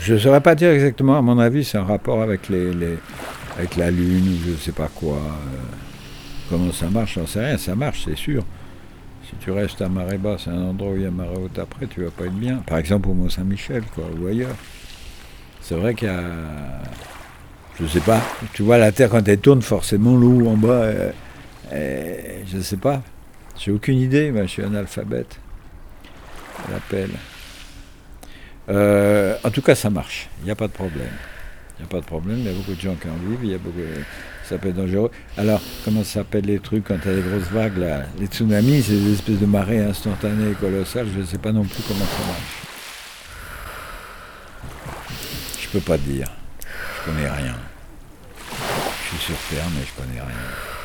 Je ne saurais pas dire exactement, à mon avis, c'est un rapport avec, les, avec la Lune ou je ne sais pas quoi. Euh, comment ça marche, j'en sais rien, ça marche, c'est sûr. Si tu restes à marée basse, un endroit où il y a marée haute après, tu vas pas être bien. Par exemple au Mont-Saint-Michel, quoi, ou ailleurs. C'est vrai qu'il y a. Je sais pas. Tu vois, la Terre, quand elle tourne, forcément, l'eau en bas, je ne je sais pas. J'ai aucune idée, je suis un alphabète. L'appel. Euh, en tout cas, ça marche. Il n'y a pas de problème. Il n'y a pas de problème. Il y a beaucoup de gens qui en vivent. Il y a beaucoup. Ça peut être dangereux. Alors, comment ça s'appelle les trucs quand il y a des grosses vagues là? Les tsunamis, c'est des espèces de marées instantanées, colossales. Je ne sais pas non plus comment ça marche. Je peux pas dire. Je connais rien. Je suis sur Terre, mais je connais rien.